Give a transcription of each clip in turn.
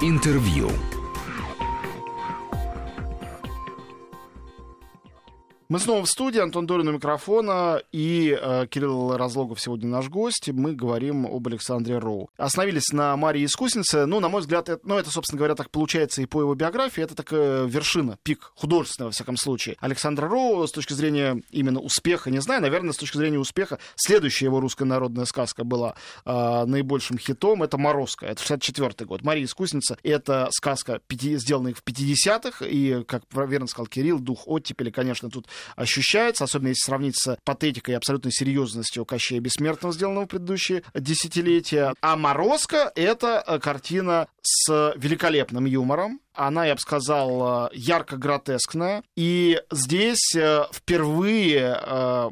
Интервью. Мы снова в студии, Антон Дорин у микрофона и э, Кирилл Разлогов сегодня наш гость. Мы говорим об Александре Роу. Остановились на Марии Искуснице. Ну, на мой взгляд, это, ну, это, собственно говоря, так получается и по его биографии. Это такая вершина, пик художественного, во всяком случае. Александра Роу с точки зрения именно успеха, не знаю, наверное, с точки зрения успеха, следующая его русская народная сказка была э, наибольшим хитом. Это «Морозко». Это 64 год. Мария Искусница — это сказка, пяти, сделанная в 50-х. И, как верно сказал Кирилл, дух оттепели, конечно, тут ощущается, особенно если сравнить с патетикой и абсолютной серьезностью Кощея Бессмертного, сделанного в предыдущие десятилетия. А «Морозко» — это э, картина с великолепным юмором. Она, я бы сказал, э, ярко-гротескная. И здесь э, впервые,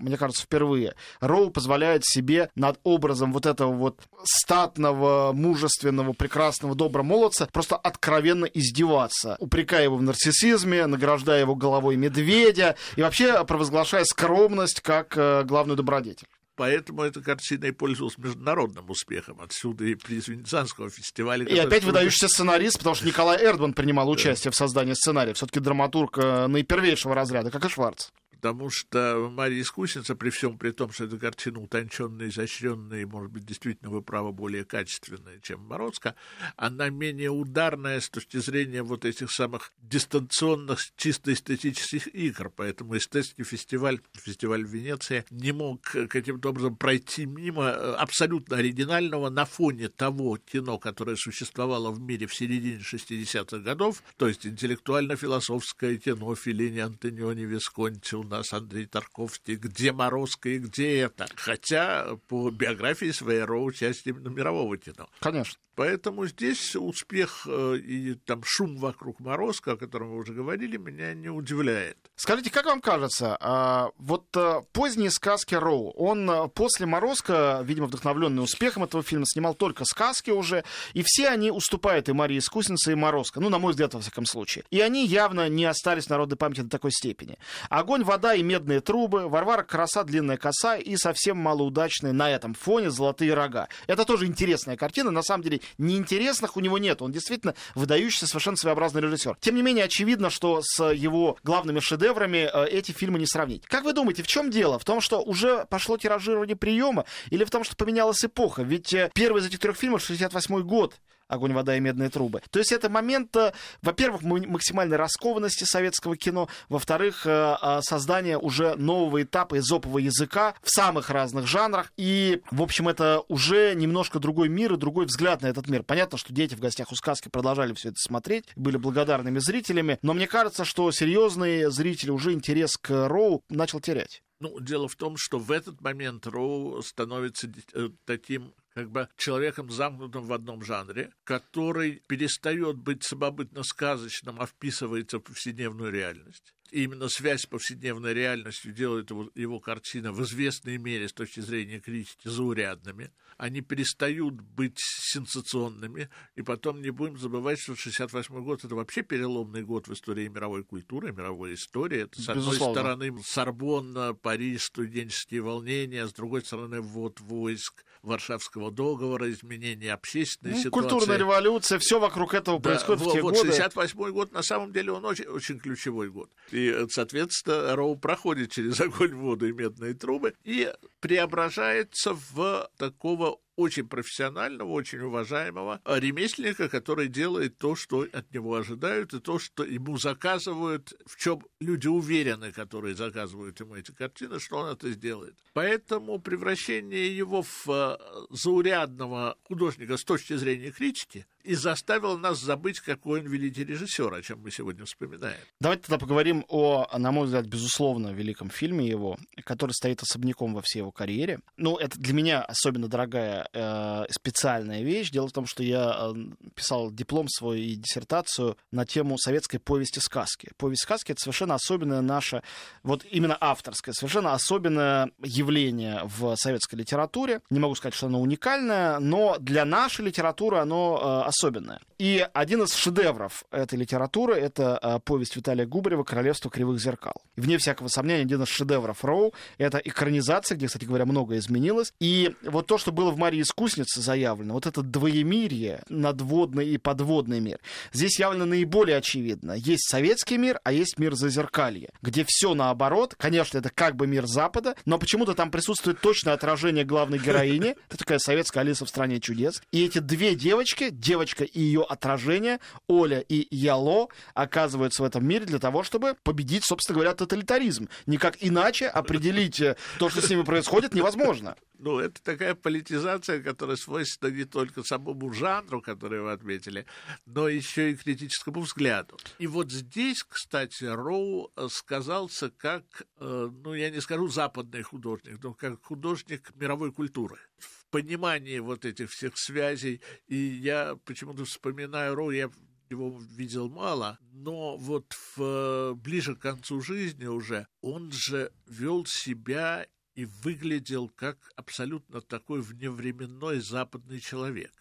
мне кажется, впервые, Роу позволяет себе над образом вот этого вот статного, мужественного, прекрасного, доброго молодца просто откровенно издеваться, упрекая его в нарциссизме, награждая его головой медведя и вообще провозглашая скромность как э, главную добродетель. Поэтому эта картина и пользовалась международным успехом. Отсюда и приз Венецианского фестиваля. И опять выдающийся сценарист, потому что Николай Эрдман принимал участие в создании сценария. Все-таки драматург э, наипервейшего разряда, как и Шварц потому что Мария Искусница, при всем при том, что эта картина утонченная, изощренная и, может быть, действительно, вы правы, более качественная, чем Морозко, она менее ударная с точки зрения вот этих самых дистанционных, чисто эстетических игр. Поэтому эстетский фестиваль, фестиваль в Венеции, не мог каким-то образом пройти мимо абсолютно оригинального на фоне того кино, которое существовало в мире в середине 60-х годов, то есть интеллектуально-философское кино Филини, Антониони, Висконти, у нас Андрей Тарковский, где Морозко и где это. Хотя по биографии своей Роу часть именно мирового кино. Конечно. Поэтому здесь успех э, и там шум вокруг Морозко, о котором вы уже говорили, меня не удивляет. Скажите, как вам кажется, а, вот э, поздние сказки Роу, он э, после Морозко, видимо, вдохновленный успехом этого фильма, снимал только сказки уже, и все они уступают и Марии Искуснице, и Морозко, ну, на мой взгляд, во всяком случае. И они явно не остались в народной памяти до такой степени. Огонь, вода и медные трубы, Варвара Краса, длинная коса и совсем малоудачные на этом фоне золотые рога. Это тоже интересная картина, на самом деле неинтересных у него нет. Он действительно выдающийся, совершенно своеобразный режиссер. Тем не менее, очевидно, что с его главными шедеврами э, эти фильмы не сравнить. Как вы думаете, в чем дело? В том, что уже пошло тиражирование приема или в том, что поменялась эпоха? Ведь э, первый из этих трех фильмов 68 год огонь, вода и медные трубы. То есть это момент, э, во-первых, максимальной раскованности советского кино, во-вторых, э, э, создание уже нового этапа изопового языка в самых разных жанрах. И, в общем, это уже немножко другой мир и другой взгляд на этот мир. Понятно, что дети в гостях у сказки продолжали все это смотреть, были благодарными зрителями, но мне кажется, что серьезные зрители уже интерес к Роу начал терять. Ну, дело в том, что в этот момент Роу становится таким как бы человеком, замкнутым в одном жанре, который перестает быть самобытно-сказочным, а вписывается в повседневную реальность. Именно связь с повседневной реальностью делает его, его картины в известной мере с точки зрения критики заурядными. Они перестают быть сенсационными. И потом не будем забывать, что 68 год — это вообще переломный год в истории мировой культуры, мировой истории. Это, с одной стороны, Сорбонна, Париж, студенческие волнения, а с другой стороны, ввод войск Варшавского договора, изменение общественной ну, ситуации. Культурная революция, все вокруг этого да, происходит вот, в те вот годы. 68 год, на самом деле, он очень, очень ключевой год. И, соответственно, Роу проходит через огонь, воду и медные трубы и преображается в такого очень профессионального, очень уважаемого ремесленника, который делает то, что от него ожидают, и то, что ему заказывают, в чем люди уверены, которые заказывают ему эти картины, что он это сделает. Поэтому превращение его в э, заурядного художника с точки зрения критики и заставило нас забыть, какой он великий режиссер, о чем мы сегодня вспоминаем. Давайте тогда поговорим о, на мой взгляд, безусловно, великом фильме его, который стоит особняком во всей его карьере. Ну, это для меня особенно дорогая э, специальная вещь. Дело в том, что я э, писал диплом свой и диссертацию на тему советской повести сказки. Повесть сказки это совершенно особенное наше, вот именно авторское, совершенно особенное явление в советской литературе. Не могу сказать, что оно уникальное, но для нашей литературы оно э, особенное. И один из шедевров этой литературы это э, повесть Виталия Губарева «Королевство кривых зеркал». И вне всякого сомнения, один из шедевров Роу — это экранизация, где, кстати говоря, многое изменилось. И вот то, что было в Марии Искусницы заявлено, вот это двоемирие, надводный и подводный мир, здесь явно наиболее очевидно. Есть советский мир, а есть мир зазеркалья, где все наоборот. Конечно, это как бы мир Запада, но почему-то там присутствует точное отражение главной героини. Это такая советская Алиса в стране чудес. И эти две девочки, девочка и ее отражение, Оля и Яло, оказываются в этом мире для того, чтобы победить, собственно говоря, тоталитаризм. Никак иначе определить э, то, что с ними происходит, невозможно. Ну, это такая политизация, которая свойственна не только самому жанру, который вы отметили, но еще и критическому взгляду. И вот здесь, кстати, Роу сказался как, э, ну, я не скажу западный художник, но как художник мировой культуры в понимании вот этих всех связей. И я почему-то вспоминаю Роу, я его видел мало, но вот в, ближе к концу жизни уже он же вел себя и выглядел как абсолютно такой вневременной западный человек.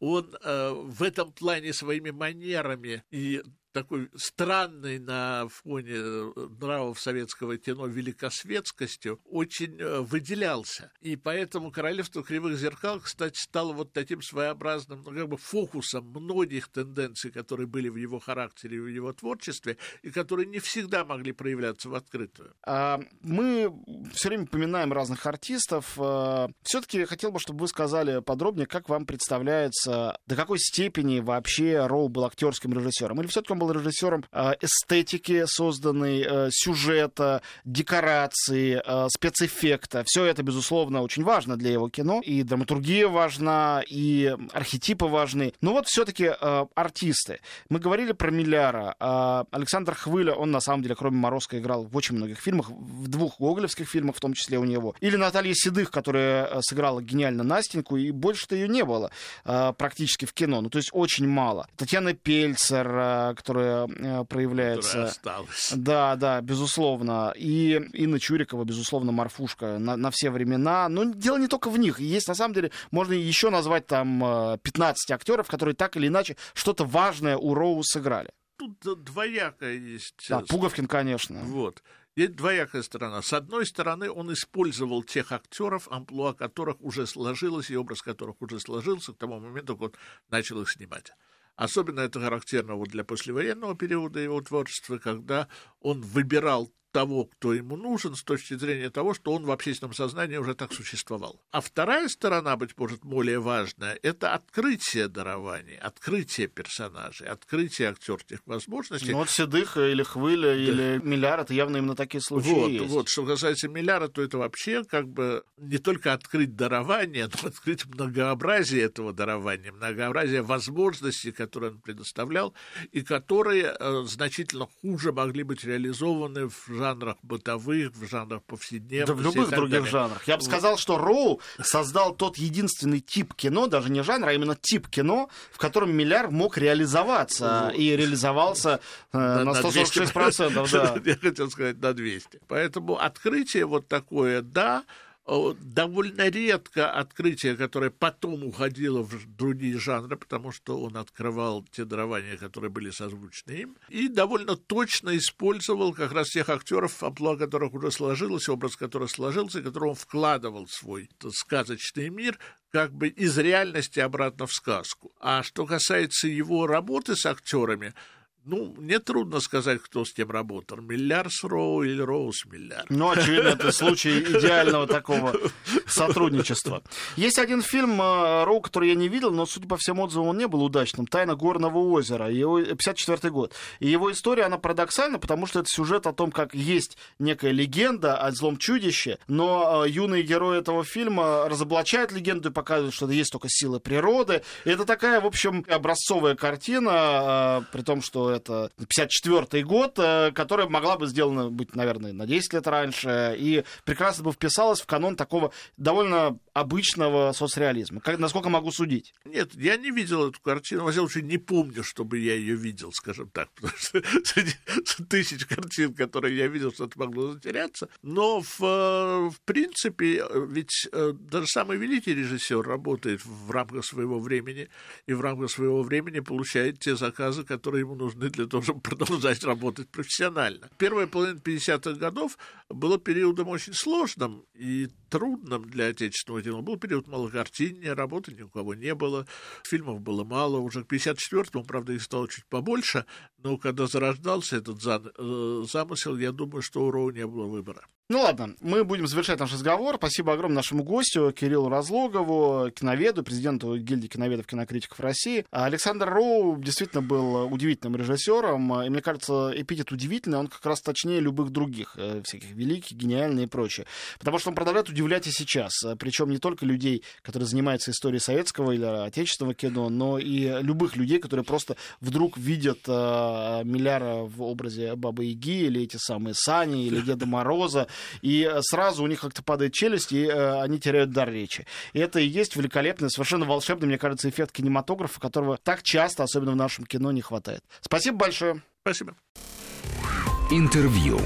Он э, в этом плане своими манерами и такой странной на фоне э, нравов советского кино великосветскостью очень э, выделялся. И поэтому «Королевство кривых зеркал», кстати, стало вот таким своеобразным ну, как бы фокусом многих тенденций, которые были в его характере в его творчестве, и которые не всегда могли проявляться в открытую. А, мы все время поминаем разных артистов. А, Все-таки хотел бы, чтобы вы сказали подробнее, как вам представляется, до какой степени вообще Роу был актерским режиссером? Или все-таки он был режиссером э, эстетики созданной, э, сюжета, декорации, э, спецэффекта. Все это, безусловно, очень важно для его кино. И драматургия важна, и архетипы важны. Но вот все-таки артисты. Мы говорили про Милляра. Александр Хвыля, он на самом деле, кроме Морозко, играл в очень многих фильмах, в двух гоголевских фильмах, в том числе у него. Или Наталья Седых, которая сыграла гениально Настеньку, и больше-то ее не было практически в кино. Ну, то есть очень мало. Татьяна Пельцер, которая э, проявляется. осталась. Да, да, безусловно. И Инна Чурикова, безусловно, морфушка на, на все времена. Но дело не только в них. Есть, на самом деле, можно еще назвать там 15 э, актеров, которые так или иначе что-то важное у Роу сыграли. Тут двоякая есть. Да, Пуговкин, конечно. Вот. Есть двоякая сторона. С одной стороны, он использовал тех актеров, амплуа которых уже сложилось, и образ которых уже сложился к тому моменту, как он начал их снимать. Особенно это характерно вот для послевоенного периода его творчества, когда он выбирал того, кто ему нужен, с точки зрения того, что он в общественном сознании уже так существовал. А вторая сторона, быть может, более важная, это открытие дарований, открытие персонажей, открытие актерских возможностей. Ну, вот Седых или Хвыля да. или Милляр, это явно именно такие случаи вот, есть. Вот, что касается Милляра, то это вообще как бы не только открыть дарование, но открыть многообразие этого дарования, многообразие возможностей, которые он предоставлял, и которые э, значительно хуже могли быть реализованы в жанрах бытовых, в жанрах повседневных. Да в любых других далее. жанрах. Я бы сказал, что Роу создал тот единственный тип кино, даже не жанр, а именно тип кино, в котором Милляр мог реализоваться и реализовался э, на, на 146%. Да. Я хотел сказать на 200. Поэтому открытие вот такое, да, довольно редко открытие, которое потом уходило в другие жанры, потому что он открывал те дарования, которые были созвучны им, и довольно точно использовал как раз тех актеров, амплуа которых уже сложилось, образ которых сложился, который он вкладывал свой сказочный мир, как бы из реальности обратно в сказку. А что касается его работы с актерами, ну, мне трудно сказать, кто с кем работал. Милляр с Роу или Роу с Милляр. Ну, очевидно, это случай идеального такого сотрудничества. Есть один фильм э, Роу, который я не видел, но, судя по всем отзывам, он не был удачным. «Тайна горного озера», его 54 год. И его история, она парадоксальна, потому что это сюжет о том, как есть некая легенда о злом чудище, но э, юные герои этого фильма разоблачают легенду и показывают, что есть только силы природы. И это такая, в общем, образцовая картина, э, при том, что это 54 год, э, которая могла бы сделана быть, наверное, на 10 лет раньше, и прекрасно бы вписалась в канон такого довольно обычного соцреализма. Как, насколько могу судить? Нет, я не видел эту картину. Во всяком не помню, чтобы я ее видел, скажем так. Потому что тысяч картин, которые я видел, что-то могло затеряться. Но, в, в принципе, ведь э, даже самый великий режиссер работает в рамках своего времени и в рамках своего времени получает те заказы, которые ему нужны для того, чтобы продолжать работать профессионально. Первая половина 50-х годов было периодом очень сложным и трудным для отечественного потянуло. Был период малокартиннее, работы ни у кого не было, фильмов было мало. Уже к 54-му, правда, их стало чуть побольше, но когда зарождался этот э, замысел, я думаю, что у Роу не было выбора. Ну ладно, мы будем завершать наш разговор. Спасибо огромное нашему гостю Кириллу Разлогову, киноведу, президенту гильдии киноведов кинокритиков России. Александр Роу действительно был удивительным режиссером, и мне кажется, эпитет удивительный, он как раз точнее любых других, э, всяких великих, гениальный и прочее. Потому что он продолжает удивлять и сейчас, причем не только людей, которые занимаются историей советского или отечественного кино, но и любых людей, которые просто вдруг видят э, в образе Бабы Яги, или эти самые Сани, или Деда Мороза, и э, сразу у них как-то падает челюсть, и э, они теряют дар речи. И это и есть великолепный, совершенно волшебный, мне кажется, эффект кинематографа, которого так часто, особенно в нашем кино, не хватает. Спасибо большое. Спасибо. Интервью.